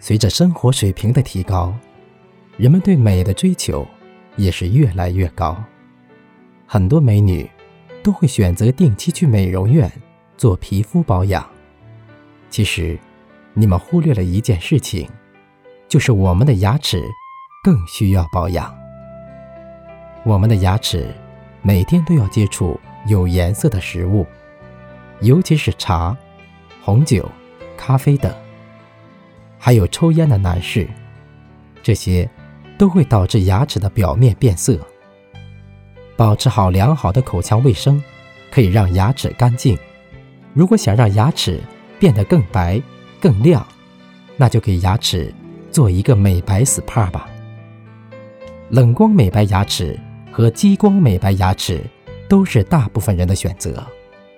随着生活水平的提高，人们对美的追求也是越来越高。很多美女都会选择定期去美容院做皮肤保养。其实，你们忽略了一件事情，就是我们的牙齿更需要保养。我们的牙齿每天都要接触有颜色的食物，尤其是茶、红酒、咖啡等。还有抽烟的男士，这些都会导致牙齿的表面变色。保持好良好的口腔卫生，可以让牙齿干净。如果想让牙齿变得更白、更亮，那就给牙齿做一个美白 SPA 吧。冷光美白牙齿和激光美白牙齿都是大部分人的选择，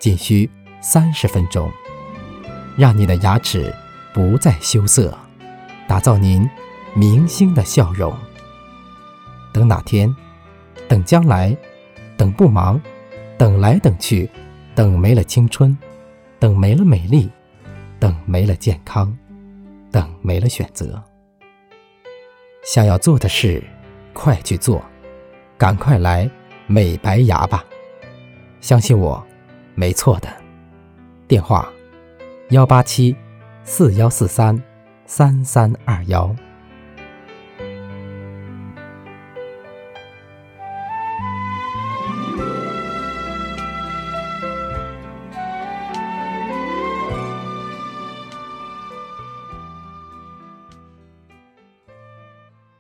仅需三十分钟，让你的牙齿。不再羞涩，打造您明星的笑容。等哪天，等将来，等不忙，等来等去，等没了青春，等没了美丽，等没了健康，等没了选择。想要做的事，快去做，赶快来美白牙吧！相信我，没错的。电话：幺八七。四幺四三三三二幺。